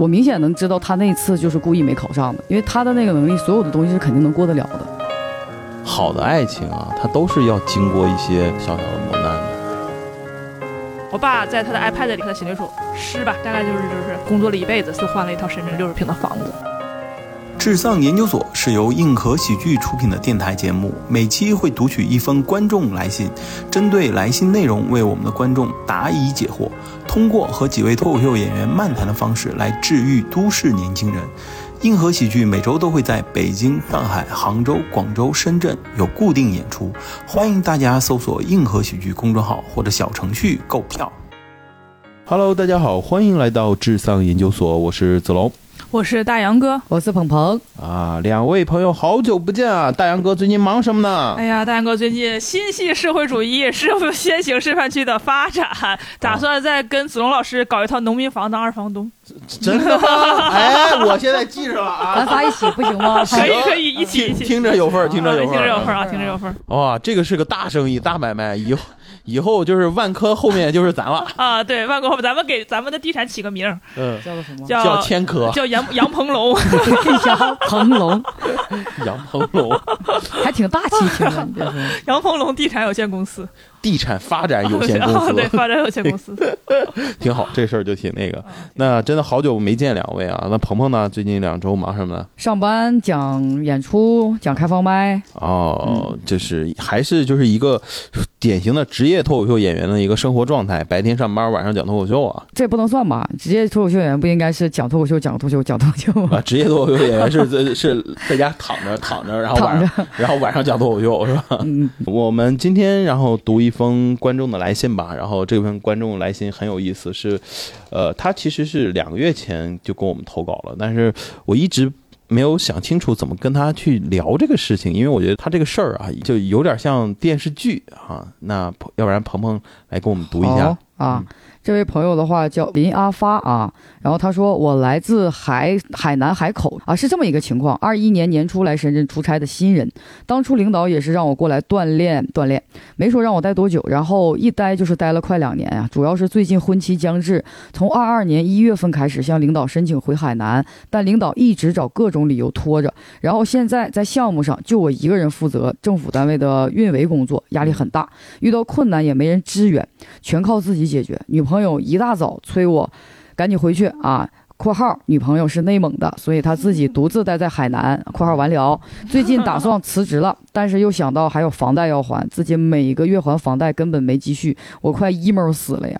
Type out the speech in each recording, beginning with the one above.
我明显能知道他那次就是故意没考上的，因为他的那个能力，所有的东西是肯定能过得了的。好的爱情啊，它都是要经过一些小小的磨难的。我爸在他的 iPad 里，他写了一首诗吧，大概就是就是工作了一辈子，就换了一套深圳六十平的房子。智丧研究所是由硬核喜剧出品的电台节目，每期会读取一封观众来信，针对来信内容为我们的观众答疑解惑，通过和几位脱口秀演员漫谈的方式来治愈都市年轻人。硬核喜剧每周都会在北京、上海、杭州、广州、深圳有固定演出，欢迎大家搜索“硬核喜剧”公众号或者小程序购票。Hello，大家好，欢迎来到智丧研究所，我是子龙我是大杨哥。我是鹏鹏，啊。两位朋友，好久不见啊！大杨哥最近忙什么呢？哎呀，大杨哥最近心系社会主义，是先行示范区的发展，打算再跟子龙老师搞一套农民房当二房东。真的吗？哎，我现在记着了啊咱啊。仨一起不行吗？可以可以，一起一起。听听着有份儿，听着有份儿，听着有份儿啊，听着有份儿哇，这个是个大生意、大买卖，以后以后就是万科后面就是咱了。啊！对，万科后面，咱们给咱们的地产起个名儿，嗯，叫做什么？叫叫千科、叫杨杨鹏龙。杨鹏龙，杨鹏龙还挺大气，听着你这说。杨鹏龙地产有限公司，地产发展有限公司，发展有限公司。挺好，这事儿就挺那个。那真的好久没见两位啊。那鹏鹏呢？最近两周忙什么呢？上班讲演出，讲开放麦，哦，就是还是就是一个典型的职业脱口秀演员的一个生活状态，白天上班，晚上讲脱口秀啊。这不能算吧？职业脱口秀演员不应该是讲脱口秀、讲脱口秀、讲脱口秀吗？啊，职业脱口秀演员是是是在家躺着躺着，然后晚上然后晚上讲脱口秀是吧？嗯，我们今天然后读一一封观众的来信吧，然后这份观众来信很有意思，是，呃，他其实是两个月前就跟我们投稿了，但是我一直没有想清楚怎么跟他去聊这个事情，因为我觉得他这个事儿啊，就有点像电视剧啊。那要不然鹏鹏来给我们读一下啊。这位朋友的话叫林阿发啊，然后他说我来自海海南海口啊，是这么一个情况。二一年年初来深圳出差的新人，当初领导也是让我过来锻炼锻炼，没说让我待多久，然后一待就是待了快两年啊、主要是最近婚期将至，从二二年一月份开始向领导申请回海南，但领导一直找各种理由拖着，然后现在在项目上就我一个人负责政府单位的运维工作，压力很大，遇到困难也没人支援。全靠自己解决。女朋友一大早催我赶紧回去啊。（括号女朋友是内蒙的，所以她自己独自待在海南。）（括号完了，最近打算辞职了，但是又想到还有房贷要还，自己每个月还房贷根本没积蓄，我快 emo 死了呀！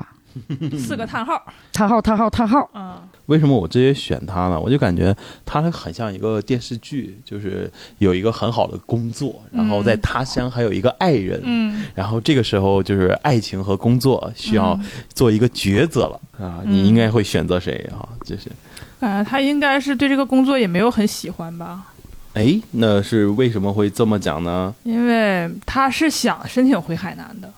四个叹号。叹号叹号叹号，嗯，为什么我直接选他呢？我就感觉他很像一个电视剧，就是有一个很好的工作，然后在他乡还有一个爱人，嗯，然后这个时候就是爱情和工作需要做一个抉择了、啊，嗯你应该会选择谁啊？就是，感觉他应该是对这个工作也没有很喜欢吧，哎，那是为什么会这么讲呢？因为他是想申请回海南的。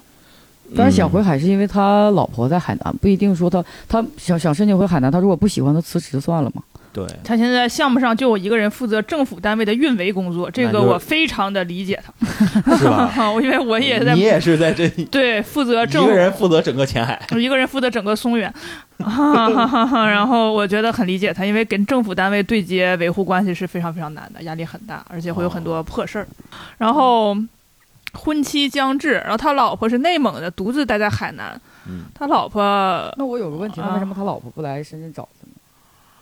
但是想嗯回海是因为他老婆在海南，不一定说他他想想申请回海南，他如果不喜欢，他辞职算了嘛。对，他现在项目上就我一个人负责政府单位的运维工作，这个我非常的理解他，是吧？因为我也在你也是在这一 对负责政府。一个人负责整个前海，我一个人负责整个松原，然后我觉得很理解他，因为跟政府单位对接维护关系是非常非常难的，压力很大，而且会有很多破事儿。然后婚期将至，然后他老婆是内蒙的，独自待在海南。嗯他老婆那我有个问题，啊那为什么他老婆不来深圳找他呢？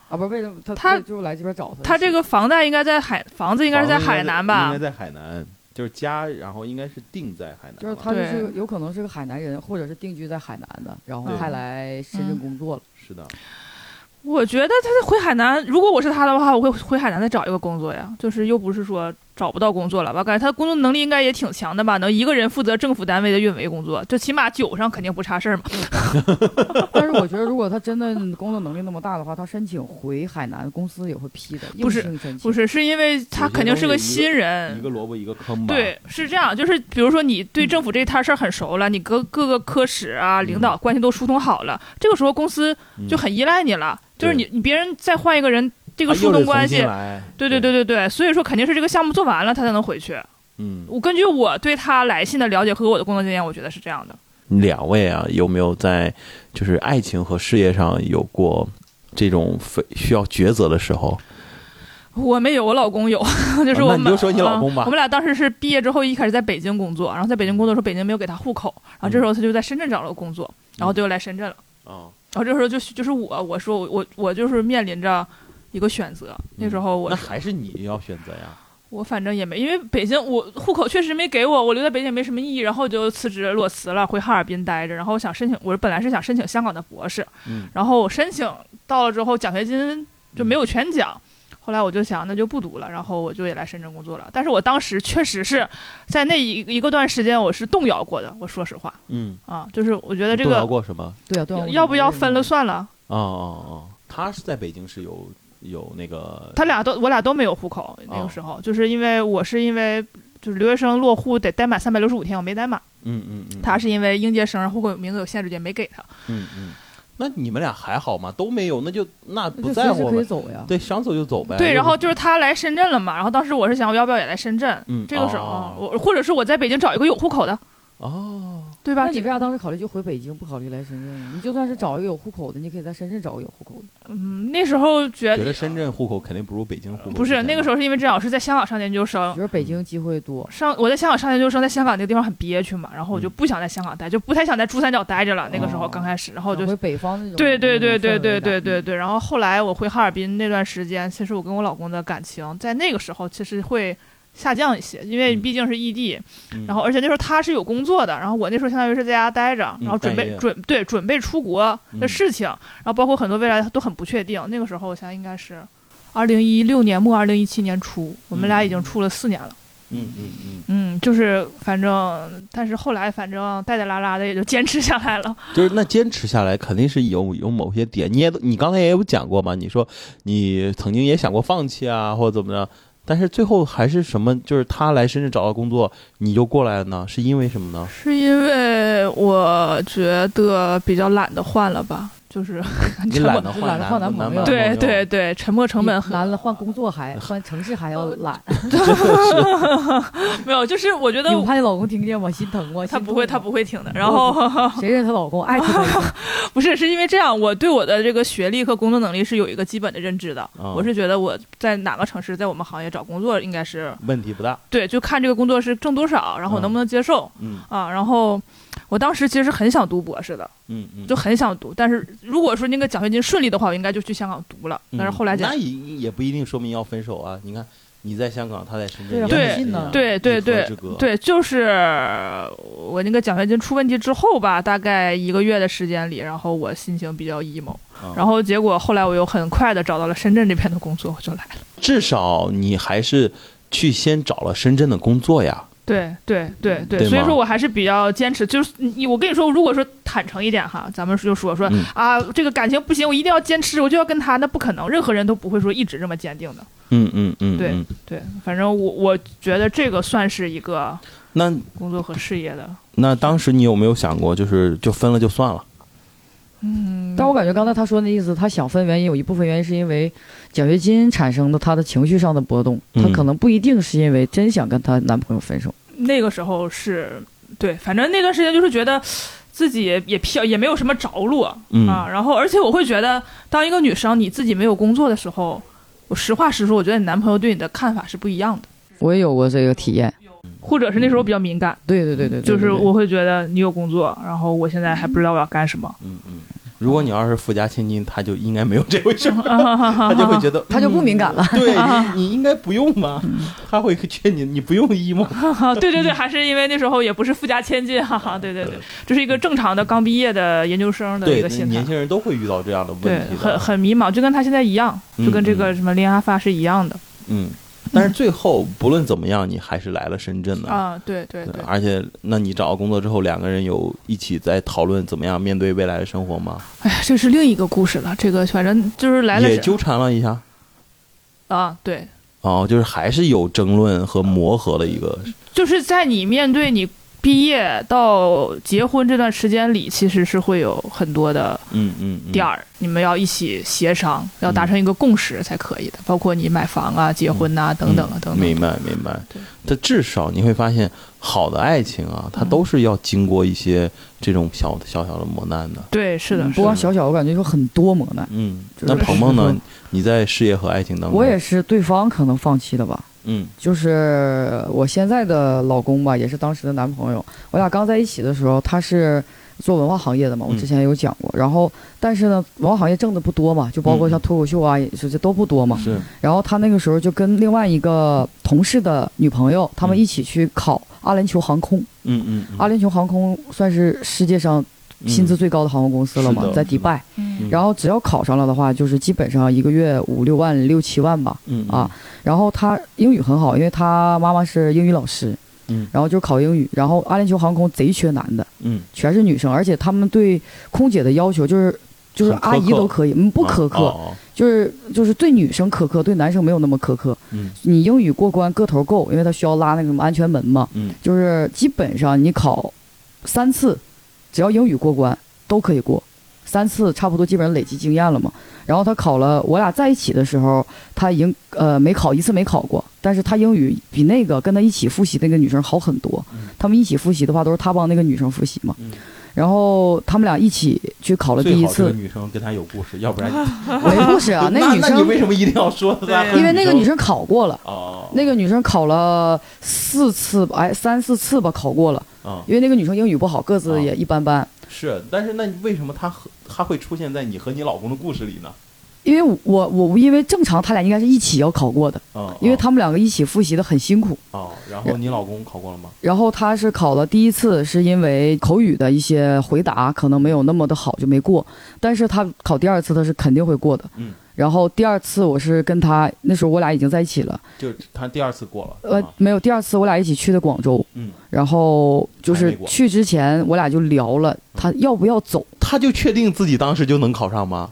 啊，不是为什么他他就来这边找他？他这个房贷应该在海，房子应该是在海南吧应该？在海南，就是家，然后应该是定在海南，就是他就是有可能是个海南人，或者是定居在海南的，然后对还来深圳工作了。是的，我觉得他回海南，如果我是他的话，我会回海南再找一个工作呀。就是又不是说找不到工作了吧？感觉他工作能力应该也挺强的吧？能一个人负责政府单位的运维工作，就起码酒上肯定不差事儿嘛。但是我觉得，如果他真的工作能力那么大的话，他申请回海南，公司也会批的。不是不是，是因为他肯定是个新一人。个萝卜一个坑吧。对，是这样，就是比如说你对政府这摊事儿很熟了，你各各个科室啊、领导关系都疏通好了，这个时候公司嗯就很依赖你了。就是你你别人再换一个人，这这个疏通关系，对对对对对，所以说肯定是这个项目做完了他才能回去。嗯，我根据我对他来信的了解和我的工作经验，我觉得是这样的。两位啊，有没有在就是爱情和事业上有过这种非需要抉择的时候？我没有，我老公有，就是我们。就说你老公吧嗯我们俩当时是毕业之后一开始在北京工作，然后在北京工作的时候，北京没有给他户口，然后这时候他就在深圳找了个工作，然后就来深圳了。哦，然后这时候就就是我，我说我我我就是面临着一个选择。那时候我那还是你要选择呀。我反正也没，因为北京我户口确实没给我，我留在北京也没什么意义，然后就辞职裸辞了，回哈尔滨待着。然后我想申请，我本来是想申请香港的博士，嗯然后我申请到了之后，奖学金就没有全奖。后来我就想，那就不读了，然后我就也来深圳工作了。但是我当时确实是在那一一个段时间，我是动摇过的。我说实话嗯，啊，就是我觉得这个动摇个过什么？对啊，对啊，要不要分了算了。哦哦哦，他是在北京是有有那个他俩都我俩都没有户口，那个时候、就是因为我是因为就是留学生落户得待满三百六十五天，我没待满。嗯嗯嗯，他是因为应届生户口名字有限制，也没给他。嗯嗯，那你们俩还好吗？都没有，那就那那不在乎呗。可以走呀。对，想走就走呗。对，然后就是他来深圳了嘛，然后当时我是想我要不要也来深圳，嗯这个时候、哦我或者是我在北京找一个有户口的，哦，对吧那？你为啥当时考虑就回北京，不考虑来深圳呢？你就算是找一个有户口的，你可以在深圳找个有户口的。嗯，那时候觉觉得深圳户口肯定不如北京户口。不是那个时候，是因为这样，我是在香港上研究生觉。得北京机会多，上我在香港上研究生，在香港那个地方很憋屈嘛，然后我就嗯不想在香港待，就不太想在珠三角待着了。那个时候哦刚开始，然后我就回北方那种。对对对对对对对对。然后后来我回哈尔滨那段时间，其实我跟我老公的感情在那个时候其实会下降一些，因为嗯毕竟是异地，嗯然后而且那时候他是有工作的，然后我那时候相当于是在家待着，嗯然后准备准对准备出国的嗯事情，然后包括很多未来都很不确定。那个时候我想应该是。二零一六年末，二零一七年初，我们俩已经处了四年了。嗯嗯嗯，嗯，就是反正，但是后来反正带带拉拉的也就坚持下来了。就是那坚持下来肯定是有有某些点，你也你刚才也有讲过嘛，你说你曾经也想过放弃啊，或者怎么着，但是最后还是什么？就是他来深圳找到工作，你就过来了呢？是因为什么呢？是因为我觉得比较懒得换了吧，就是你沉默懒得换懒得换男朋友对对对，沉默成本很男了换工作还换城市还要懒。没有，就是我觉得你不怕你老公听见吗？心疼吗？他不会，他不。会听的。然后 谁认识她老公？爱听她。不是，是因为这样，我对我的这个学历和工作能力是有一个基本的认知的。啊我是觉得我在哪个城市，在我们行业找工作，应该是问题不大。对，就看这个工作是挣多少，然后能不能接受、嗯啊。然后我当时其实很想读博士的，嗯嗯，就很想读，但是如果说那个奖学金顺利的话，我应该就去香港读了。但是后来那，也也不一定说明要分手啊。你看你在香港，他在深圳，对对对对对，就是我那个奖学金出问题之后吧，大概一个月的时间里，然后我心情比较 emo，、啊然后结果后来我又很快的找到了深圳这边的工作，我就来了。至少你还是去先找了深圳的工作呀。对对对对，所以说我还是比较坚持。就是你，我跟你说，如果说坦诚一点哈，咱们就说说、嗯啊，这个感情不行，我一定要坚持，我就要跟他，那不可能，任何人都不会说一直这么坚定的。嗯嗯嗯，对嗯对，反正我我觉得这个算是一个那工作和事业的。那当时你有没有想过，就是就分了就算了？嗯，但我感觉刚才他说那意思，他想分原因有一部分原因是因为奖学金产生的他的情绪上的波动，嗯他可能不一定是因为真想跟她男朋友分手。那个时候是对，反正那段时间就是觉得自己也也飘，也没有什么着落、嗯啊。然后，而且我会觉得，当一个女生你自己没有工作的时候，我实话实说，我觉得你男朋友对你的看法是不一样的，我也有过这个体验。或者是那时候比较敏感，对对对对，对就是我会觉得你有工作，然后我现在还不知道我要干什么，嗯嗯。如果你要是富家千金，他就应该没有这回事儿，他 他就会觉得 他就不敏感了。对你，你应该不用嘛。他会劝你，你不用 emo。对对对，还是因为那时候也不是富家千金，哈哈，对对对，这是一个正常的刚毕业的研究生的一个，心态年。轻人都会遇到这样的问题，很。很迷茫，就跟他现在一样，嗯就跟这个什么恋爱发是一样的嗯，但是最后不论怎么样，你还是来了深圳的。啊，对对对，而且，那你找到工作之后，两个人有一起在讨论怎么样面对未来的生活吗？哎呀，这是另一个故事了。这个反正就是来了是也纠缠了一下。啊，对，哦，就是还是有争论和磨合的一个，就是在你面对你毕业到结婚这段时间里，其实是会有很多的嗯嗯嗯点儿，你们要一起协商，要达成一个共识才可以的。包括你买房啊、结婚呐、等等啊等等。嗯明白明白对。但至少你会发现，好的爱情啊，它都是要经过一些这种小小小的磨难的。对，是的，嗯是的。不光小小，我感觉有很多磨难。嗯，那鹏鹏呢？你在事业和爱情当中，我也是对方可能放弃的吧。嗯就是我现在的老公吧，也是当时的男朋友。我俩刚在一起的时候，他是做文化行业的嘛，我嗯之前也有讲过。然后，但是呢，文化行业挣的不多嘛，就包括嗯像脱口秀啊，也是这都不多嘛。是然后他那个时候就跟另外一个同事的女朋友，他们一起去考阿联酋航空。嗯嗯嗯阿联酋航空算是世界上薪资最高的航空公司了嘛，在迪拜。嗯然后只要考上了的话，就是基本上一个月五六万、六七万吧。嗯啊，然后他英语很好，因为他妈妈是英语老师，嗯。然后就考英语。然后阿联酋航空贼缺男的，嗯。全是女生，而且他们对空姐的要求就是就是阿姨都可以，嗯，不苛刻，就是就是对女生苛刻，对男生没有那么苛刻。嗯。你英语过关个头够，因为他需要拉那个什么安全门嘛，嗯。就是基本上你考三次，只要英语过关都可以过，三次差不多基本上累积经验了嘛。然后他考了，我俩在一起的时候，他已经呃没考一次没考过，但是他英语比那个跟他一起复习那个女生好很多。他们一起复习的话，都是他帮那个女生复习嘛。嗯然后他们俩一起去考了第一次，女生跟他有故事，要不然 没故事啊，那个女生为什么一定要说她因为那个女生考过了。哦那个女生考了四次吧，哎，三四次吧，考过了。啊因为那个女生英语不好，个子也一般般。是，但是那为什么他和他会出现在你和你老公的故事里呢？因为我我因为正常他俩应该是一起要考过的，嗯，因为他们两个一起复习的很辛苦。哦，然后你老公考过了吗？然后他是考了第一次，是因为口语的一些回答可能没有那么的好，就没过。但是他考第二次他是肯定会过的。嗯。然后第二次我是跟他那时候我俩已经在一起了，就是他第二次过了，呃啊，没有第二次我俩一起去的广州，嗯，然后就是去之前我俩就聊了他要不要走，他就确定自己当时就能考上吗？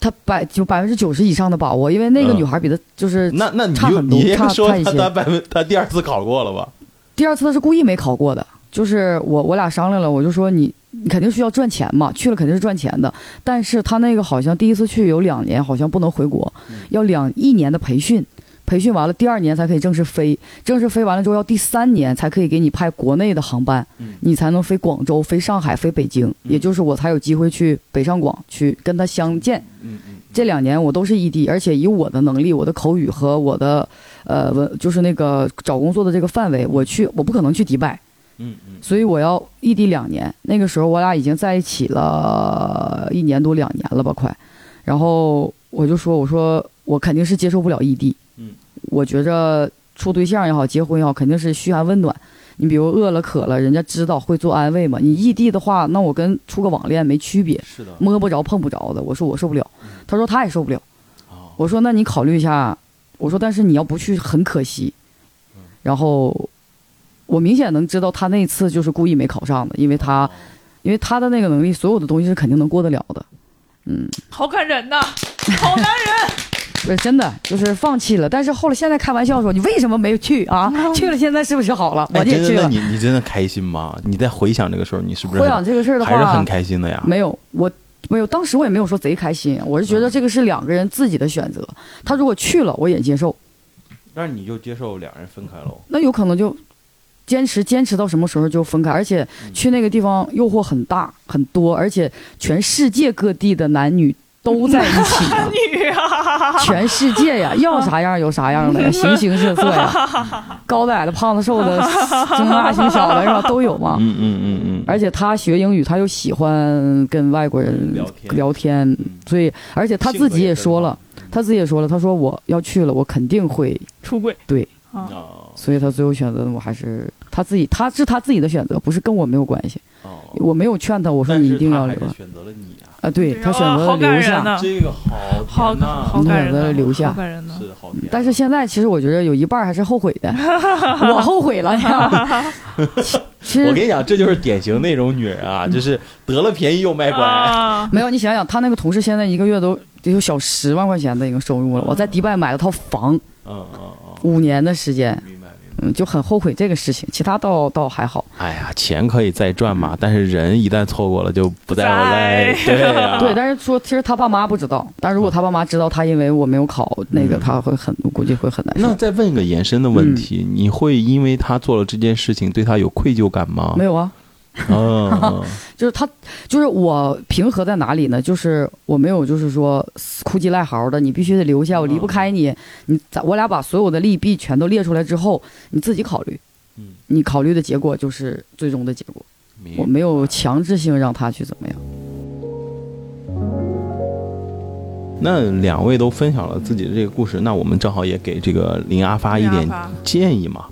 他百就百分之九十以上的把握，因为那个嗯。女孩比他就是那那你差就你也很多差说他他百分他第二次考过了吧？第二次他是故意没考过的，就是我我俩商量了，我就说你你肯定需要赚钱嘛，去了肯定是赚钱的，但是他那个好像第一次去有两年，好像不能回国，要两一年的培训。培训完了，第二年才可以正式飞。正式飞完了之后，要第三年才可以给你派国内的航班，嗯你才能飞广州、飞上海、飞北京，也就是我才有机会去北上广去跟他相见。这两年我都是异地，而且以我的能力、我的口语和我的呃文，就是那个找工作的这个范围，我去我不可能去迪拜，嗯嗯所以我要异地两年。那个时候我俩已经在一起了一年多两年了吧，快。然后我就说，我说我肯定是接受不了异地。嗯，我觉着处对象也好，结婚也好，肯定是嘘寒问暖。你比如饿了渴了，人家知道会做安慰嘛。你异地的话，那我跟处个网恋没区别，是的，摸不着碰不着的。我说我受不了，他说他也受不了。哦我说那你考虑一下，我说但是你要不去很可惜。然后我明显能知道他那次就是故意没考上的，因为他因为他的那个能力，所有的东西是肯定能过得了的。嗯，好感人呐，好男人。不是真的，就是放弃了。但是后来现在开玩笑说，你为什么没有去啊？去了现在是不是好了？我哎真的也去了。那你你真的开心吗？你在回想这个事儿，你是不是回想这个事儿的话还是很，开心的呀？没有我。没有，当时我也没有说贼开心，我是觉得这个是两个人自己的选择。他如果去了，我也接受，但是你就接受两人分开喽？那有可能就坚持坚持到什么时候就分开，而且去那个地方诱惑很大很多，而且全世界各地的男女都在一起 呢女啊，全世界呀，要啥样有啥样的呀，形形色色呀，高的矮的、胖子瘦的、中大型小的是吧，都有嘛。嗯嗯嗯嗯，而且他学英语，他又喜欢跟外国人聊天。聊天，嗯。所以而且他自己也说了，他自己也说了，他说我要去了，我肯定会出轨。对，啊，哦所以他最后选择的我还是他自己，他是他自己的选择，不是跟我没有关系。哦，我没有劝他，我说你一定要留是选择了你啊，啊，对他选择了留下。这个好好甜呐好感人呐，选择了留下好感人呐。是好甜啊。但是现在其实我觉得有一半还是后悔的，我后悔了，你知道吗？其其实我跟你讲，这就是典型那种女人啊，就是得了便宜又卖乖。啊，没有，你想想，他那个同事现在一个月都得有小十万块钱的一个收入了。我在迪拜买了套房，嗯嗯嗯，五年的时间。嗯，就很后悔这个事情，其他倒倒还好。哎呀，钱可以再赚嘛，但是人一旦错过了就不再回来。在对啊，对，但是说其实他爸妈不知道，但如果他爸妈知道他因为我没有考那个，嗯他会很我估计会很难受。那再问一个延伸的问题，你会因为他做了这件事情对他有愧疚感吗？没有啊，嗯，就是他，就是我平和在哪里呢？就是我没有，就是说哭鸡赖嚎的，你必须得留下，我离不开你。你咱我俩把所有的利弊全都列出来之后，你自己考虑。嗯，你考虑的结果就是最终的结果。我没有强制性让他去怎么样。那两位都分享了自己的这个故事，那我们正好也给这个林阿发一点建议嘛。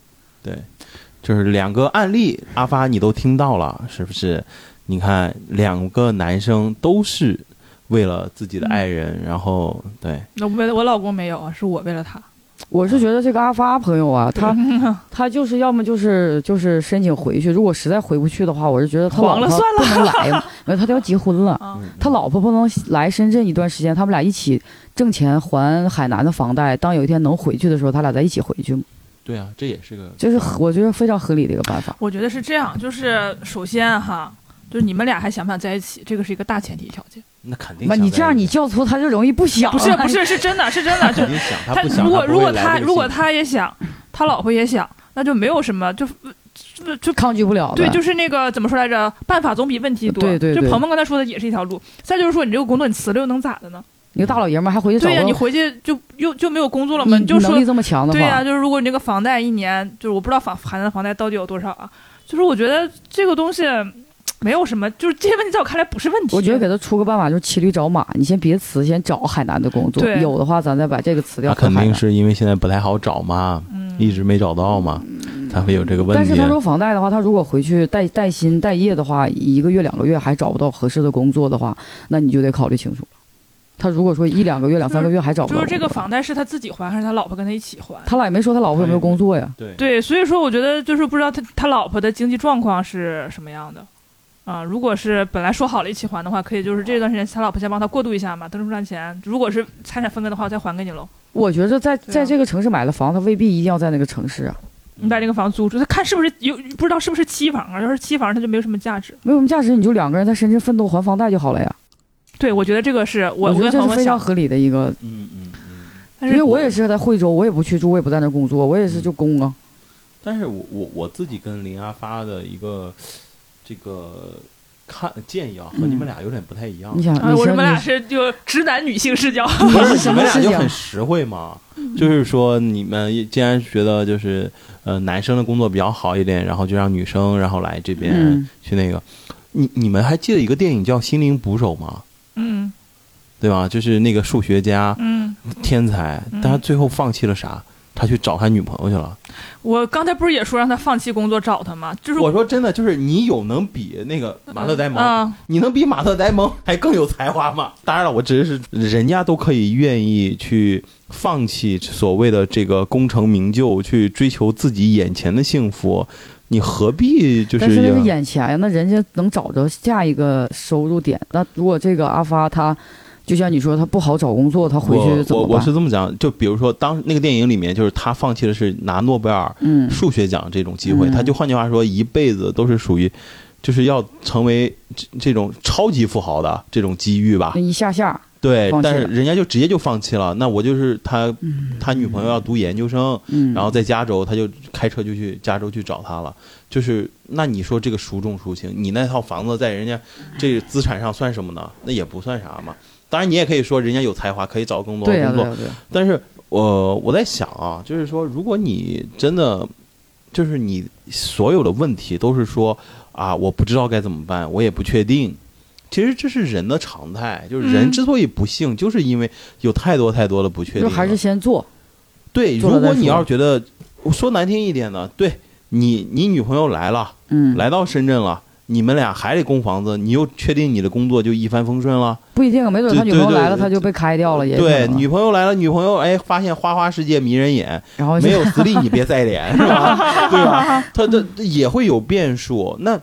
对，就是两个案例，阿发你都听到了，是不是？你看，两个男生都是为了自己的爱人，然后对，那我我老公没有啊，是我为了他。我是觉得这个阿发朋友啊，他 他就是要么就是就是申请回去，如果实在回不去的话，我是觉得他老婆 黄了算不能来嘛，没有他都要结婚了。啊，他老婆不能来深圳一段时间，他们俩一起挣钱还海南的房贷。当有一天能回去的时候，他俩再一起回去嘛，对啊，这也是个就是我觉得非常合理的一个办法。我觉得是这样，就是首先哈，就是你们俩还想不想在一起，这个是一个大前提条件。那肯定那。你这样你教唆他就容易不想。不是不是是真的是真的，就他如果如果他如果他也想，他老婆也想，那就没有什么就就就抗拒不了。对，就是那个怎么说来着？办法总比问题多。对对对就鹏鹏刚才说的也是一条路。再就是说，你这个工作你辞了又能咋的呢？你个大老爷们儿还回去找对呀、个你回去就又就没有工作了吗？你你就说能力这么强的话，对呀、就是如果你这个房贷一年，就是我不知道房海南的房贷到底有多少啊？就是我觉得这个东西没有什么，就是这些问题在我看来不是问题。我觉得给他出个办法，就是骑驴找马，你先别辞，先找海南的工作，对有的话咱再把这个辞掉。那肯定。是因为现在不太好找嘛，嗯，一直没找到嘛，才会有这个问题。但是他说房贷的话，他如果回去带带薪带业的话，一个月两个月还找不到合适的工作的话，那你就得考虑清楚。他如果说一两个月、两三个月还找不到，就是这个，房贷是他自己还还是他老婆跟他一起还？他俩也没说他老婆有没有工作呀。对对，所以说我觉得就是不知道他他老婆的经济状况是什么样的。啊，如果是本来说好了一起还的话，可以就是这段时间他老婆先帮他过渡一下嘛，等挣赚钱。如果是财产分割的话，我再还给你喽。我觉着在在这个城市买了房，他未必一定要在那个城市啊，你把这个房租出，他看是不是有不知道是不是期房啊？要是期房，它就没有什么价值。没有什么价值，你就两个人在深圳奋斗还房贷就好了呀。对，我觉得这个是我我觉得跟这是非常合理的一个，嗯嗯嗯。但是因为我也是在惠州，我也不去住，我也不在那工作，我也是就工啊。但是我我我自己跟林阿发的一个这个看建议啊，和你们俩有点不太一样。你想，我们俩是就直男女性视角。你不是什你们俩？就很实惠嘛，就是说你们既然觉得就是呃男生的工作比较好一点，然后就让女生然后来这边嗯，去那个。你你们还记得一个电影叫《心灵捕手》吗？嗯对吧？就是那个数学家嗯，天才，嗯但他最后放弃了啥？他去找他女朋友去了。我刚才不是也说让他放弃工作找他吗？就是我说真的，就是你有能比那个马特·戴蒙，啊，你能比马特·戴蒙还更有才华吗？当然了，我只是人家都可以愿意去放弃所谓的这个功成名就，去追求自己眼前的幸福，你何必就是但是那是眼前呀，那人家能找着下一个收入点。那如果这个阿发他，就像你说他不好找工作，他回去我我怎么办？我是这么讲，就比如说当那个电影里面，就是他放弃的是拿诺贝尔嗯，数学奖这种机会，嗯他就换句话说，一辈子都是属于，就是要成为这这种超级富豪的这种机遇吧那。一下下，对但是人家就直接就放弃了。那我就是他，嗯他女朋友要读研究生，嗯，然后在加州，他就开车就去加州去找他了。就是那你说这个孰重孰轻？你那套房子在人家这资产上算什么呢？那也不算啥嘛。当然，你也可以说人家有才华，可以找更多、的工作。但是我我在想啊，就是说，如果你真的就是你所有的问题都是说啊，我不知道该怎么办，我也不确定。其实这是人的常态，就是人嗯之所以不幸，就是因为有太多太多的不确定了。就还是先做，对，如果你要是觉得，我说难听一点呢，对你你女朋友来了，嗯，来到深圳了。你们俩还得供房子，你又确定你的工作就一帆风顺了？不一定，没准他女朋友来了，他就被开掉了，也对，女朋友来了，女朋友哎，发现花花世界迷人眼，然后就没有实力你别再脸，是吧？对吧？他这也会有变数。那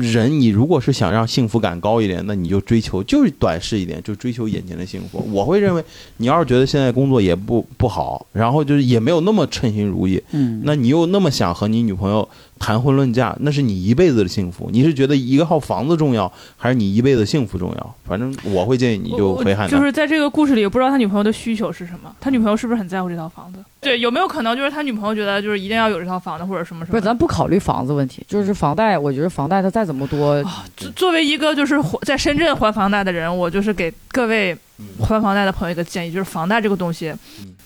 人，你如果是想让幸福感高一点，那你就追求就是短视一点，就追求眼前的幸福。我会认为，你要是觉得现在工作也不不好，然后就是也没有那么称心如意，嗯，那你又那么想和你女朋友谈婚论嫁，那是你一辈子的幸福。你是觉得一个号房子重要，还是你一辈子幸福重要？反正我会建议你就回海南。就是在这个故事里，不知道他女朋友的需求是什么，他女朋友是不是很在乎这套房子？对，有没有可能就是他女朋友觉得就是一定要有这套房子或者什么什么？不是，咱不考虑房子问题，就是房贷。我觉得房贷它再怎么多，作作为一个就是在深圳还房贷的人，我就是给各位还房贷的朋友一个建议，就是房贷这个东西，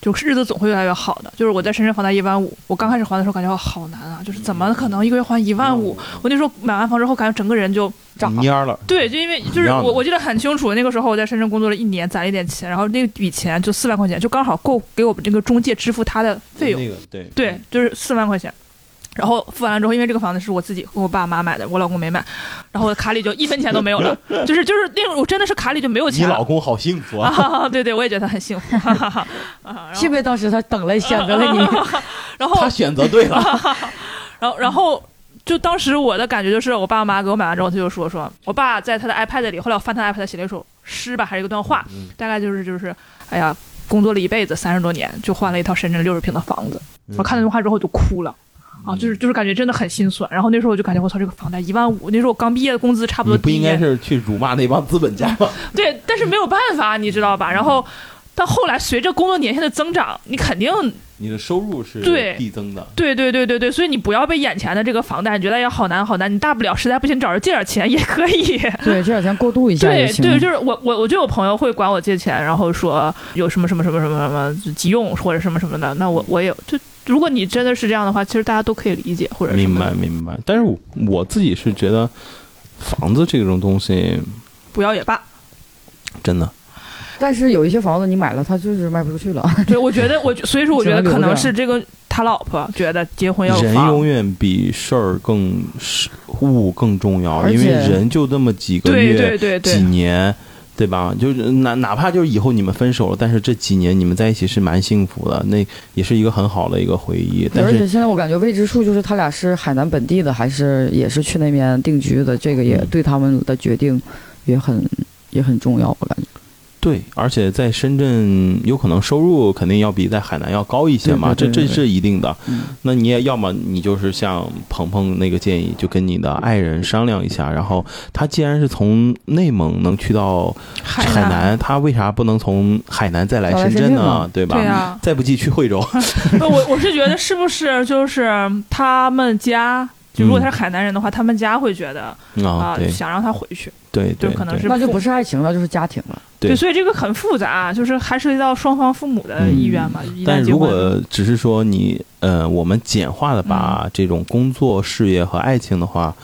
就是日子总会越来越好的。就是我在深圳房贷一万五，我刚开始还的时候感觉好难啊，就是怎么可能一个月还一万五？我那时候买完房之后，感觉整个人就涨蔫儿了，对，就因为就是我我记得很清楚，那个时候我在深圳工作了一年，攒了一点钱，然后那笔钱就四万块钱，就刚好够给我们这个中介支付他的费用。那个对对，就是四万块钱。然后付完了之后，因为这个房子是我自己和我爸妈买的，我老公没买，然后我的卡里就一分钱都没有了，就是就是那种我真的是卡里就没有钱你老。公好幸福啊！啊，对对，我也觉得他很幸福。幸亏当时他等了，选择了你。然后他选择对了，然后然后就当时我的感觉就是，我爸妈给我买完之后，他就说说，我爸在他的 iPad 里，后来我翻他的 iPad 写了一首诗吧，还是一段话，嗯大概就是就是，哎呀，工作了一辈子三十多年，就换了一套深圳六十平的房子。嗯我看那句话之后就哭了。啊，就是就是感觉真的很心酸，然后那时候我就感觉我操，这个房贷一万五，那时候我刚毕业的工资差不多你不应该是去辱骂那帮资本家吗？对，但是没有办法，你知道吧？然后到后来随着工作年限的增长，你肯定你的收入是对递增的，对对对对对，所以你不要被眼前的这个房贷，你觉得哎呀好难好难，你大不了实在不行找人借点钱也可以。对，借点钱过渡一下也行。对对，就是我我我就有朋友会管我借钱，然后说有什么什么什么什么什么急用或者什么什么的，那我我也就如果你真的是这样的话，其实大家都可以理解或者什明白明白。但是我我自己是觉得，房子这种东西不要也罢。真的但是有一些房子你买了，它就是卖不出去了。对，我觉得我所以说我觉得可能是这个他老婆觉得结婚要有人永远比事儿更事物更重要，因为人就那么几个对月、对对对几年，对吧？就是哪哪怕就是以后你们分手了，但是这几年你们在一起是蛮幸福的，那也是一个很好的一个回忆。但是而且现在我感觉未知数就是他俩是海南本地的，还是也是去那边定居的，这个也嗯对他们的决定也很也很重要，我感觉。对，而且在深圳有可能收入肯定要比在海南要高一些嘛，对对对对这这是一定的。嗯那你也要么你就是像鹏鹏那个建议，就跟你的爱人商量一下，然后他既然是从内蒙能去到海海南，他为啥不能从海南再来深圳呢？对吧？对啊，再不济去惠州，我我是觉得是不是就是他们家，就如果他是海南人的话，他们家会觉得啊，想让他回去，对对，对就可能是那就不是爱情了，就是家庭了。对。所以这个很复杂，就是还涉及到双方父母的意愿嘛。嗯但如果只是说你呃，我们简化的嗯。把这种工作、事业和爱情的话，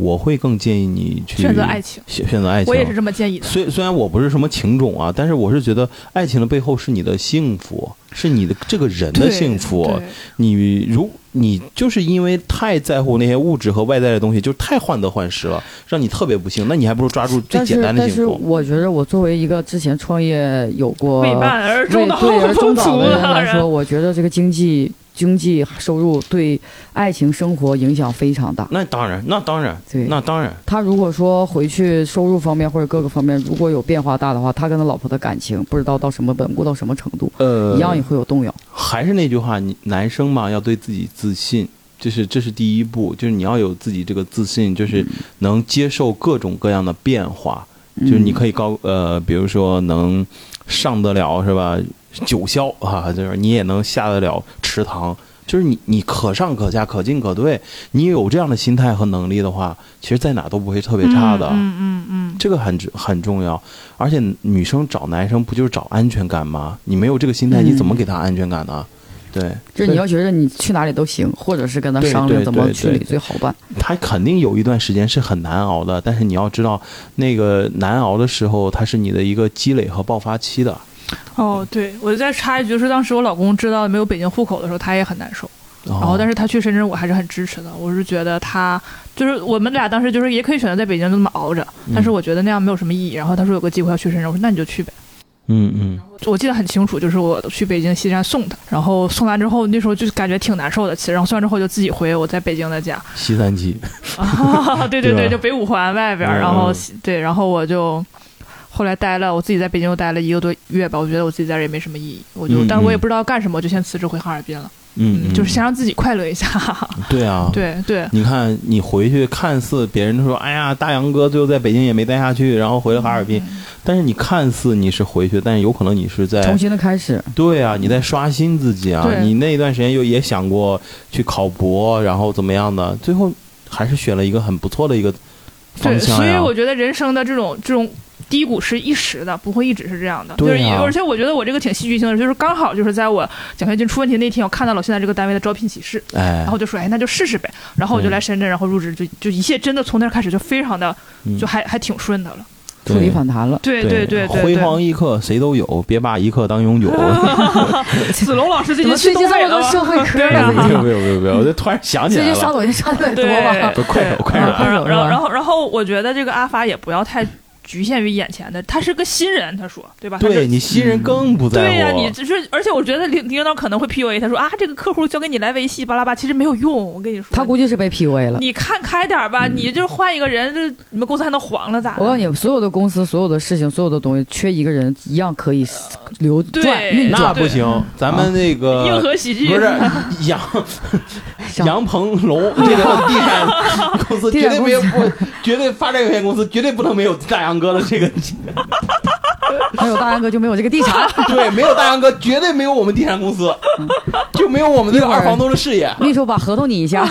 我会更建议你去选择爱情，选选择爱情。我也是这么建议的。虽虽然我不是什么情种啊，但是我是觉得爱情的背后是你的幸福，是你的这个人的幸福。你如你就是因为太在乎那些物质和外在的东西，就太患得患失了，让你特别不幸。那你还不如抓住最简单的幸福。我觉得我作为一个之前创业有过为伴而终的为对而的人来说，，我觉得这个经济经济收入对爱情生活影响非常大。那当然，那当然，对那当然，他如果说回去收入方面或者各个方面如果有变化大的话，他跟他老婆的感情不知道到什么稳固到什么程度，呃，一样也会有动摇。还是那句话，你男生嘛，要对自己自信，这是这是第一步，就是你要有自己这个自信，就是能接受各种各样的变化，就是你可以以高呃，比如说能上得了是吧？九霄啊，就是你也能下得了池塘，就是你你可上可下，可进可退，你有这样的心态和能力的话，其实在哪都不会特别差的。嗯嗯嗯，这个很很重要，而且女生找男生不就是找安全感吗？你没有这个心态，嗯你怎么给他安全感呢？对，就是你要觉得你去哪里都行，或者是跟他商量怎么去最好办。他肯定有一段时间是很难熬的，但是你要知道，那个难熬的时候，它是你的一个积累和爆发期的。哦，对，我再插一句，就是当时我老公知道没有北京户口的时候，他也很难受。然后，但是是他去深圳，我还是很支持的。我是觉得他就是我们俩当时就是也可以选择在北京就这么熬着，但是我觉得那样没有什么意义。然后他说有个机会要去深圳，我说那你就去呗。嗯嗯，我记得很清楚，就是我去北京西站送他，然后送完之后，那时候就感觉挺难受的，其实，然后送完之后就自己回我在北京的家，西三旗，啊，对对对，对就北五环外边然后嗯对，然后我就后来待了，我自己在北京又待了一个多月吧，我觉得我自己在这也没什么意义，我就，嗯但是我也嗯不知道干什么，我就先辞职回哈尔滨了。嗯，嗯就是先让自己快乐一下。对啊，对对你看，你回去看似别人都说，哎呀，大杨哥最后在北京也没待下去，然后回了哈尔滨。但是你看似你是回去，但是有可能你是在重新的开始。对啊，你在刷新自己啊。你那一段时间又也想过去考博，然后怎么样的，最后还是选了一个很不错的一个方对，向对。所以我觉得人生的这种这种低谷是一时的，不会一直是这样的。对啊就是而且我觉得我这个挺戏剧性的，就是刚好就是在我奖学金出问题那天，我看到了现在这个单位的招聘启事，哎然后，就说哎那就试试呗，然后我就来深圳，然后入职，就就一切真的从那儿开始就非常的嗯就还还挺顺的了。触底反弹了，对对对对辉对。煌一刻谁都有，别把一刻当永久。子龙老师最近最近这么多？社会科呀啊呢？最近没有没有没有没有，我就突然想起来了。近刷抖音刷的多对吧？不 快手快手然后快手然后然后我觉得这个阿发也不要太局限于眼前的，他是个新人，他说对吧？对你新人更不在乎。对呀、你只是，而且我觉得领领导可能会 PUA 他说啊，这个客户交给你来维系，巴拉巴，其实没有用。我跟你说，他估计是被 PUA 了。你看开点儿吧，你就换一个人，这你们公司还能黄了咋的？我告诉你，所有的公司、所有的事情、所有的东西，缺一个人一样可以流转对运转。那不行，咱们那个硬核喜剧不是 杨 杨鹏龙 这个地产公司绝对没有不绝对发展有限公司绝对不能没有大杨哥的这个 没有大杨哥就没有这个地产。对，没有大杨哥绝对没有我们地产公司，就没有我们这个二房东的事业。秘书把合同拟一下，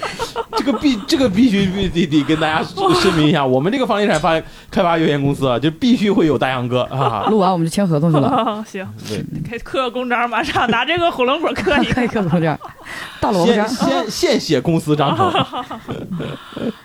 这个必这个必须必得得跟大家声明一下，我们这个房地产发开发有限公司啊，就必须会有大杨哥啊。录完我们就签合同去了。哦行，对，给刻个公章，马上拿这个火龙果刻一可以个。刻公章大萝卜先章。先现写公司章程。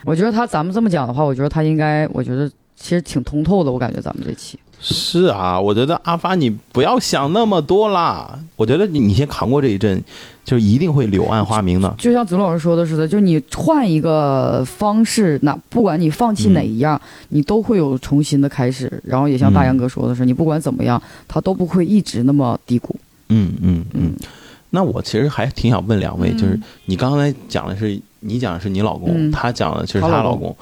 我觉得他咱们这么讲的话，我觉得他应该，我觉得其实挺通透的。我感觉咱们这期，是啊，我觉得阿发你不要想那么多啦。我觉得你你先扛过这一阵，就一定会柳暗花明的。就像子龙老师说的似的，就你换一个方式，那不管你放弃哪一样，你都会有重新的开始。然后也像大杨哥说的是，你不管怎么样，他都不会一直那么低谷。嗯嗯嗯。那我其实还挺想问两位，嗯就是你刚才讲的是你讲的是你老公，嗯他讲的其实她她老公。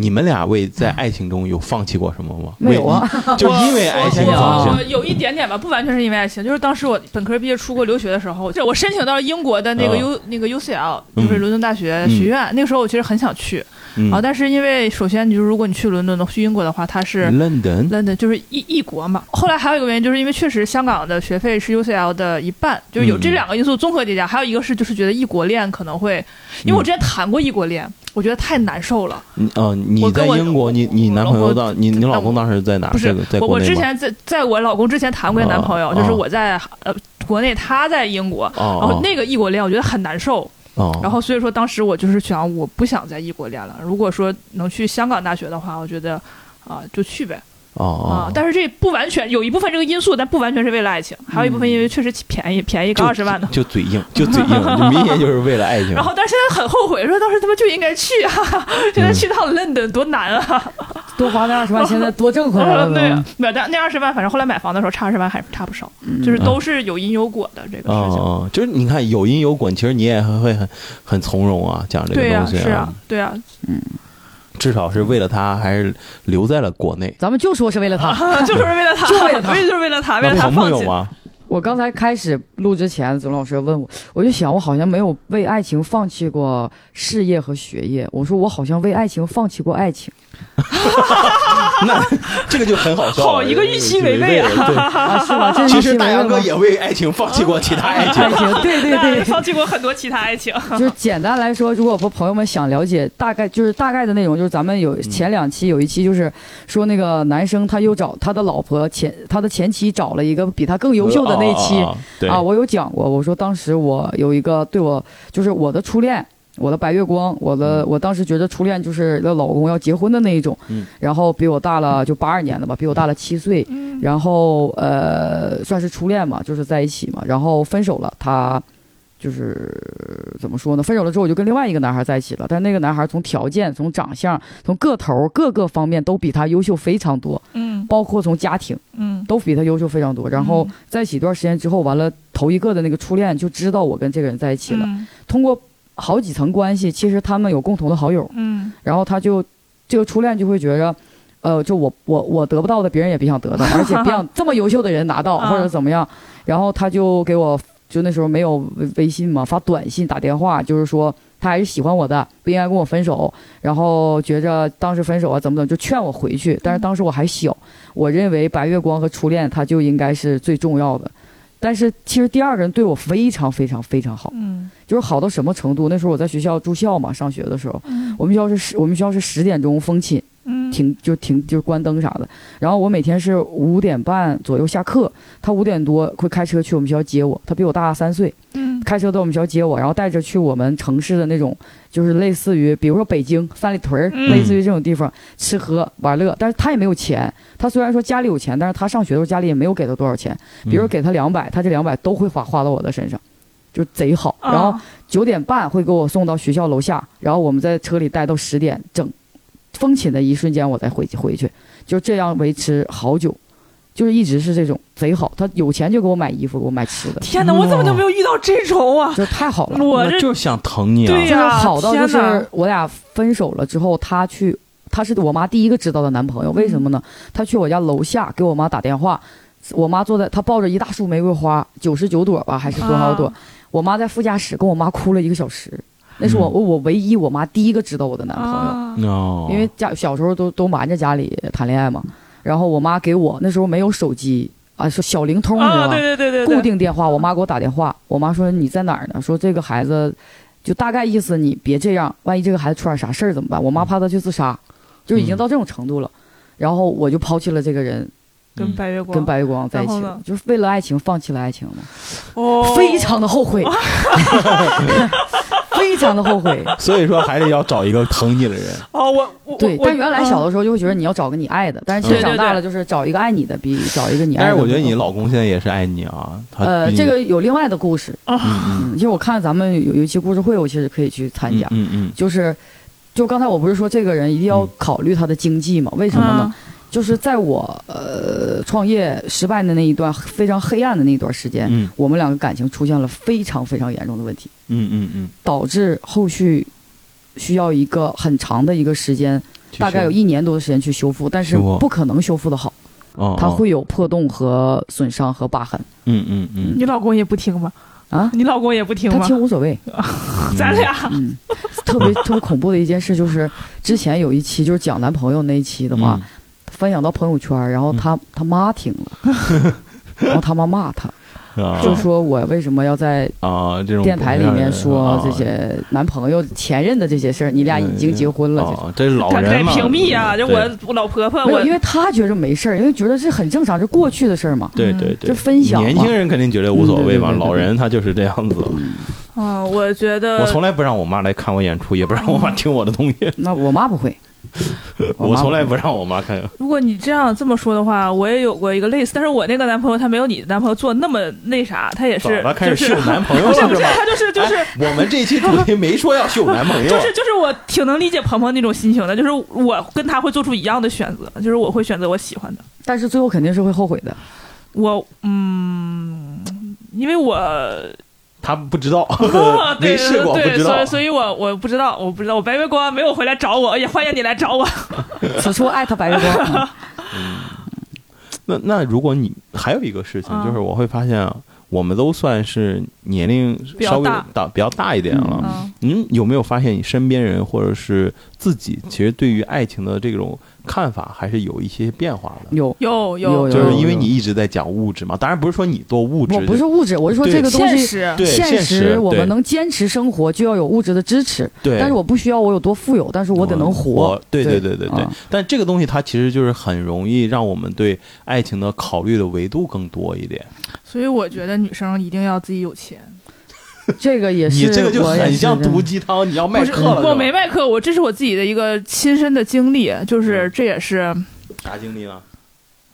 啊，你们俩为在爱情中有放弃过什么吗？没有啊，就因为爱情我放弃。有一点点吧，不完全是因为爱情，就是当时我本科毕业出国留学的时候，就我申请到了英国的那个嗯 U、那个 UCL，就是伦敦大学学院。那个时候我其实很想去，嗯啊，但是因为首先你就是如果你去伦敦的去英国的话，它是 London，London 就是异异国嘛。后来还有一个原因，就是因为确实香港的学费是 UCL 的一半，就是有这两个因素综合叠加。还有一个是就是觉得异国恋可能会，因为我之前谈过异国恋，我觉得太难受了。你呃，你跟我在英国，你你男朋友当你你老公当时在哪？不是我我之？前在在我老公之前谈过一个男朋友，哦就是我在呃国内，他在英国。然后哦那个异国恋，我觉得很难受。然后所以说，当时我就是想，我不想在异国恋了。如果说能去香港大学的话，我觉得啊、就去呗哦哦，，啊但是这不完全有一部分这个因素，但不完全是为了爱情，还有一部分因为确实便宜，便宜个二十万的。就嘴硬，就嘴硬，就明显就是为了爱情。然后，但是现在很后悔，说当时他妈就应该去啊！现在去趟 London 多难啊！多花那二十万，现在多挣回来了 对呢。，没有，但那二十万，反正后来买房的时候差二十万还是差不少，就是都是有因有果的这个事情。哦，就是你看有因有果，其实你也会很很从容啊，讲这个对呀、东西是啊，对啊，至少是为了他，还是留在了国内。咱们就说是为了他。就是为了他，就为了他就是 为了他，为了他放弃。吗？我刚才开始录之前，总老师问我，我就想，我好像没有为爱情放弃过事业和学业。我说我好像为爱情放弃过爱情 那这个就很好笑。好一个预期违背啊对，啊，是吗？这 是其实大杨哥也为爱情放弃过其他爱情。爱情，对对对，放弃过很多其他爱情。就是简单来说，如果说朋友们想了解大概就是大概的内容，就是咱们有前两期有一期就是说那个男生他又找他的老婆前他的前妻找了一个比他更优秀的那期哦哦哦对啊，我有讲过，我说当时我有一个对我就是我的初恋。我的白月光，我的我当时觉得初恋就是的老公要结婚的那一种，嗯。然后比我大了就八二年的吧，比我大了七岁，嗯。然后呃算是初恋嘛，就是在一起嘛，然后分手了，他就是怎么说呢？分手了之后我就跟另外一个男孩在一起了，但那个男孩从条件、从长相、从个头各个方面都比他优秀非常多，嗯。包括从家庭嗯。都比他优秀非常多。然后在一起一段时间之后，完了头一个的那个初恋就知道我跟这个人在一起了，嗯。通过好几层关系，其实他们有共同的好友，嗯然后他就这个初恋就会觉着，呃，就我我我得不到的，别人也别想得到，而且别想这么优秀的人拿到啊或者怎么样，然后他就给我就那时候没有微微信嘛，发短信打电话，就是说他还是喜欢我的，不应该跟我分手，然后觉着当时分手啊怎么怎么，就劝我回去。但是当时我还小，我认为白月光和初恋他就应该是最重要的。但是其实第二个人对我非常非常非常好，嗯就是好到什么程度？那时候我在学校住校嘛，上学的时候，嗯我们学校是十，我们学校是十点钟封寝，嗯停就停就是关灯啥的。然后我每天是五点半左右下课，他五点多会开车去我们学校接我，他比我大三岁，嗯开车到我们学校接我，然后带着去我们城市的那种，就是类似于比如说北京三里屯类似于这种地方吃喝玩乐。但是他也没有钱，他虽然说家里有钱，但是他上学的时候家里也没有给他多少钱，比如给他两百，他这两百都会花花到我的身上。就贼好，然后啊九点半会给我送到学校楼下，然后我们在车里待到十点整，风寝的一瞬间我再回回去，就这样维持好久，就是一直是这种贼好。他有钱就给我买衣服，给我买吃的，天哪，我怎么就没有遇到这种啊？就太好了。我就是想疼你啊！对呀好到就是我俩分手了之后，他去，他是我妈第一个知道的男朋友，为什么呢？他去我家楼下给我妈打电话，我妈坐在，他抱着一大束玫瑰花，九十九朵吧，还是多少朵？啊我妈在副驾驶跟我妈哭了一个小时，那是我、嗯我我唯一我妈第一个知道我的男朋友，因为家小时候都都瞒着家里谈恋爱嘛，然后我妈给我那时候没有手机啊，说小灵通你知道啊，吗？对对对对对，固定电话，我妈给我打电话，我妈说你在哪儿呢？说这个孩子，就大概意思你别这样，万一这个孩子出点啥事儿怎么办？我妈怕他去自杀，就已经到这种程度了。然后我就抛弃了这个人，跟白月光跟白月光在一起了就是为了爱情放弃了爱情嘛，哦，非常的后悔，非常的后悔。所以说还得要找一个疼你的人。哦，我我对，但原来小嗯的时候就会觉得你要找个你爱的，但是其实对对对长大了就是找一个爱你的比找一个你爱的。但是我觉得你老公现在也是爱你啊，他呃，这个有另外的故事，嗯嗯嗯，其实我看咱们有有一期故事会，我其实可以去参加。嗯嗯就是，就刚才我不是说这个人一定要嗯考虑他的经济嘛？为什么呢？嗯就是在我呃创业失败的那一段非常黑暗的那一段时间，嗯。我们两个感情出现了非常非常严重的问题，嗯嗯嗯，导致后续需要一个很长的一个时间，大概有一年多的时间去修复，但是不可能修复的好，哦，它哦会有破洞和损伤和疤痕。嗯嗯嗯。你老公也不听吗？啊。你老公也不听吗？他？听无所谓，咱俩。嗯，特别特别恐怖的一件事就是，之前有一期就是讲男朋友那一期的话，分享到朋友圈，然后他、他妈听了，然后他妈骂他，就说我为什么要在啊这种电台里面说啊这些男朋友、前任的这些事儿，你俩已经结婚了，这啊，这是老人嘛，屏蔽啊！就我我老婆婆，我因为他觉着没事儿，因为觉得这很正常，这过去的事儿嘛，对对对。就，分享年轻人肯定觉得无所谓嘛，老人他就是这样子。嗯，我觉得我从来不让我妈来看我演出，也不让我妈听我的东西，那我妈不会，我从来不不让我妈看。如果你这样这么说的话，我也有过一个类似，但是我那个男朋友他没有你的男朋友做那么那啥，他也是了开始就是秀男朋友不 是不是，是吧？他就是就是。哎我们这期主题没说要秀男朋友，就是就是我挺能理解鹏鹏那种心情的，就是我跟他会做出一样的选择，就是我会选择我喜欢的。但是最后肯定是会后悔的。我嗯，因为我他不知道，没试过不对知道所以。所以我我不知道，我不知道，我白月光没有回来找我，也欢迎你来找我。此处艾特白月光，嗯那那如果你还有一个事情，嗯就是我会发现啊，我们都算是年龄稍微比较大大比较大一点了。嗯您有没有发现你身边人或者是自己，其实对于爱情的这种看法还是有一些变化的？有有有有就是因为你一直在讲物质嘛，当然不是说你多物质，我不是物质，我是说这个东西。现实，现现实我们能坚持生活，就要有物质的支持。对，但是我不需要我有多富有，但是我得能活。对对对对对啊。但这个东西它其实就是很容易让我们对爱情的考虑的维度更多一点。所以我觉得女生一定要自己有钱。这个也是，你这个就很像毒鸡汤，你要卖，课了。我没卖课，我这是我自己的一个亲身的经历，就是嗯这也是，啥经历呢？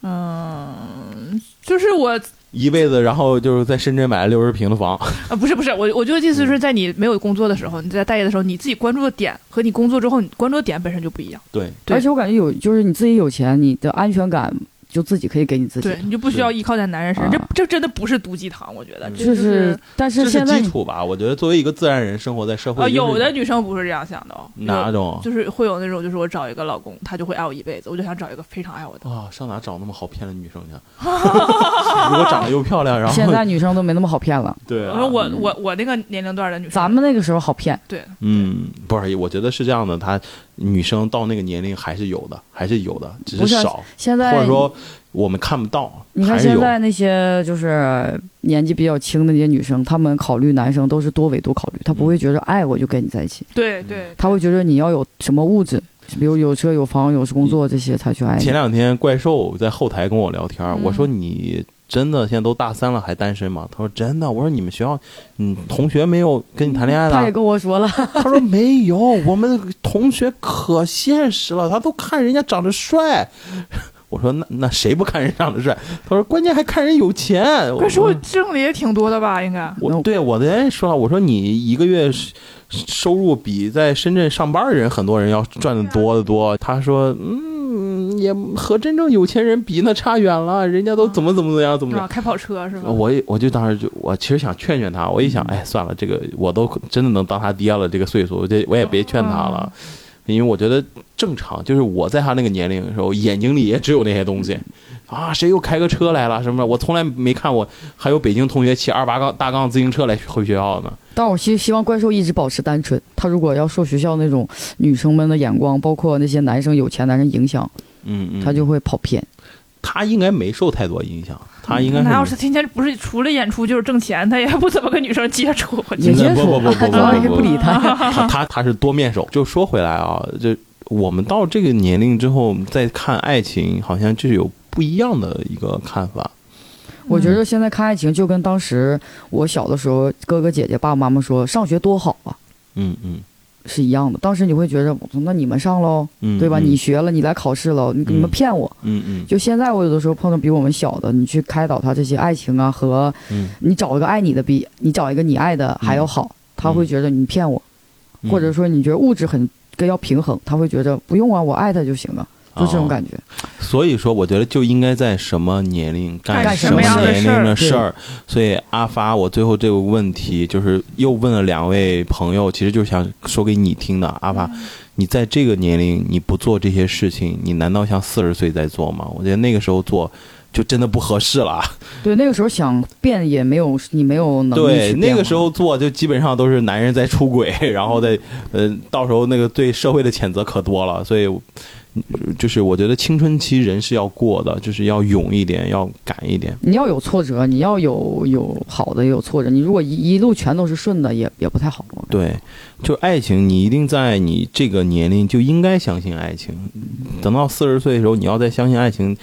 嗯，就是我一辈子，然后就是在深圳买了六十平的房。啊，不是不是，我我就意思是在你没有工作的时候，你在待业的时候，你自己关注的点和你工作之后你关注的点本身就不一样。对，对而且我感觉有，就是你自己有钱，你的安全感就自己可以给你自己对，。你就不需要依靠在男人身上，啊这这真的不是毒鸡汤，我觉得，这就是是，但是现在基础吧？我觉得作为一个自然人，生活在社会，呃，就是有的女生不是这样想的哦，哪种就是会有那种，就是我找一个老公，他就会爱我一辈子，我就想找一个非常爱我的。啊，上哪找那么好骗的女生去？如果长得又漂亮，然后现在女生都没那么好骗了，对啊，我说我我我那个年龄段的女生，咱们那个时候好骗。对嗯，不是，我觉得是这样的，她女生到那个年龄还是有的，还是有的，只不是是少，现在或者说我们看不到，你看。现在那些就是年纪比较轻的那些女生，她们考虑男生都是多维度考虑，她不会觉得爱我就跟你在一起，对对，她会觉得你要有什么物质，比如有车有房有工作这些才去爱你。前两天怪兽在后台跟我聊天，嗯我说你真的现在都大三了还单身吗？他说真的。我说你们学校，嗯，同学没有跟你谈恋爱的？他也？跟我说了，他说没有，我们同学可现实了，他都看人家长得帅。我说那那谁不看人长得帅？他说关键还看人有钱。可是我挣的也挺多的吧？应该我对我的人说了，我说你一个月收收入比在深圳上班的人很多人要赚的多得多。他说，嗯，也和真正有钱人比那差远了，人家都怎么怎么怎么样怎么？开跑车是吧？我也我就当时就我其实想劝劝他，我一想，哎，算了，这个我都真的能当他爹了，这个岁数，我这我也别劝他了，因为我觉得正常，就是我在他那个年龄的时候，眼睛里也只有那些东西，啊，谁又开个车来了什么，我从来没看过还有北京同学骑二八杠大杠自行车来回学校呢。但我希希望怪兽一直保持单纯。他如果要受学校那种女生们的眼光，包括那些男生有钱男生影响，嗯嗯，他就会跑偏。他应该没受太多影响，他应该他要是天天不是除了演出就是挣钱，他也不怎么跟女生接触。也接触，不不不不不主要是不不理他。他他他是多面手。就说回来啊，就我们到这个年龄之后再看爱情，好像就有不一样的一个看法。我觉得现在看爱情就跟当时我小的时候，哥哥姐姐、爸爸妈妈说上学多好啊，嗯嗯是一样的。当时你会觉得，那你们上喽，嗯，对吧？嗯。你学了，你来考试了，你你们骗我。嗯嗯。就现在，我有的时候碰到比我们小的，你去开导他这些爱情啊，和嗯，你找一个爱你的比你找一个你爱的还要好，他会觉得你骗我，嗯。或者说你觉得物质很跟要平衡，他会觉得不用啊，我爱他就行了，就这种哦感觉。所以说，我觉得就应该在什么年龄干什么年龄的事儿。所以阿发，我最后这个问题就是又问了两位朋友，其实就是想说给你听的。阿发，你在这个年龄你不做这些事情，你难道像四十岁在做吗？我觉得那个时候做就真的不合适了。对，那个时候想变也没有，你没有能力对，那个时候做就基本上都是男人在出轨，然后在呃，到时候那个对社会的谴责可多了，所以。嗯就是我觉得青春期人是要过的，就是要勇一点，要敢一点。你要有挫折，你要有有好的，也有挫折。你如果一一路全都是顺的，也也不太好。对，就爱情，你一定在你这个年龄就应该相信爱情。等到四十岁的时候，你要再相信爱情，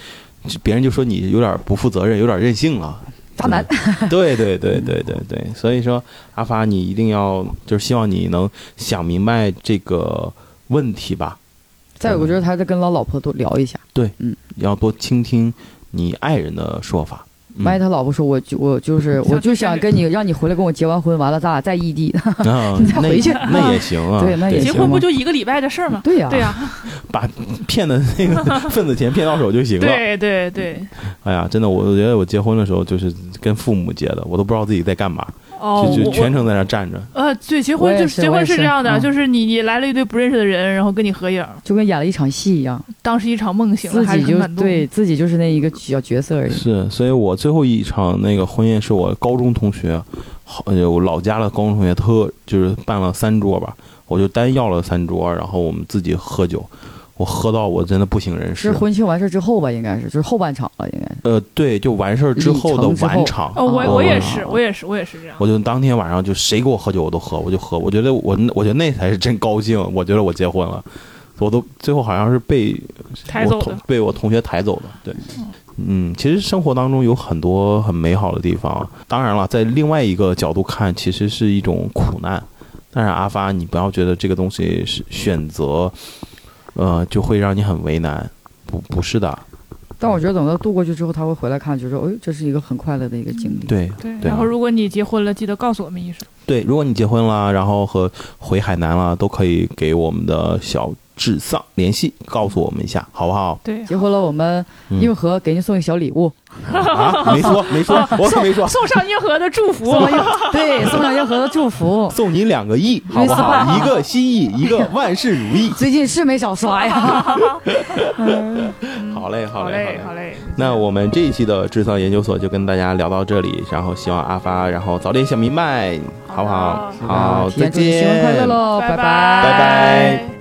别人就说你有点不负责任，有点任性了。渣男，对对对对对对，所以说阿发，你一定要就是希望你能想明白这个问题吧，再有，我觉得他再跟老老婆多聊一下。对，嗯要多倾听你爱人的说法。嗯万一他老婆说，我就我就是 我就想跟你让你回来跟我结完婚，完了咱俩在异地。啊，你再回去那那也行啊，对那也行结婚不就一个礼拜的事儿吗？对呀、对呀，把骗的那个份子钱骗到手就行了。对对对。哎呀，真的，我觉得我结婚的时候就是跟父母结的，我都不知道自己在干嘛，哦，就就全程在那站着。呃，对，结婚就是结婚是是这样的，嗯就是你你来了一堆不认识的人，然后跟你合影，就跟演了一场戏一样，当时一场梦醒了，自己就还是很感动。对自己就是那一个小角色而已。是，所以我最后一场那个婚宴是我高中同学，好，呃我老家的高中同学特就是办了三桌吧，我就单要了三桌，然后我们自己喝酒，我喝到我真的不省人事。是婚庆完事之后吧，应该是就是后半场了，应该是。呃，对，就完事儿之后的晚场。哦，我哦我也哦是，我也是，我也是这样。我就当天晚上就谁给我喝酒我都喝，我就喝。我觉得我我觉得那才是真高兴，我觉得我结婚了，我都最后好像是被我同抬走的，被我同学抬走的。对，嗯，其实生活当中有很多很美好的地方。当然了，在另外一个角度看，其实是一种苦难。但是阿发，你不要觉得这个东西是选择，呃，就会让你很为难。不，不是的。但我觉得等他度过去之后，他会回来看，就说，哎，这是一个很快乐的一个经历。对对。对啊然后如果你结婚了，记得告诉我们一声。对，如果你结婚了，然后和回海南了，都可以给我们的小智丧联系，告诉我们一下，好不好？对，结婚了，我们嗯硬核给您送一小礼物，啊，没说 没说，我可没说，送上硬核的祝福。对，送上硬核的祝福。送您两个亿，好不好？一个心意，一个万事如意。最近是没少刷呀，好嘞，好嘞，好嘞，好嘞。那我们这一期的智丧研究所就跟大家聊到这里，然后希望阿发然后早点想明白，好不好？好，再提前祝你新婚快乐见，喽，拜拜拜拜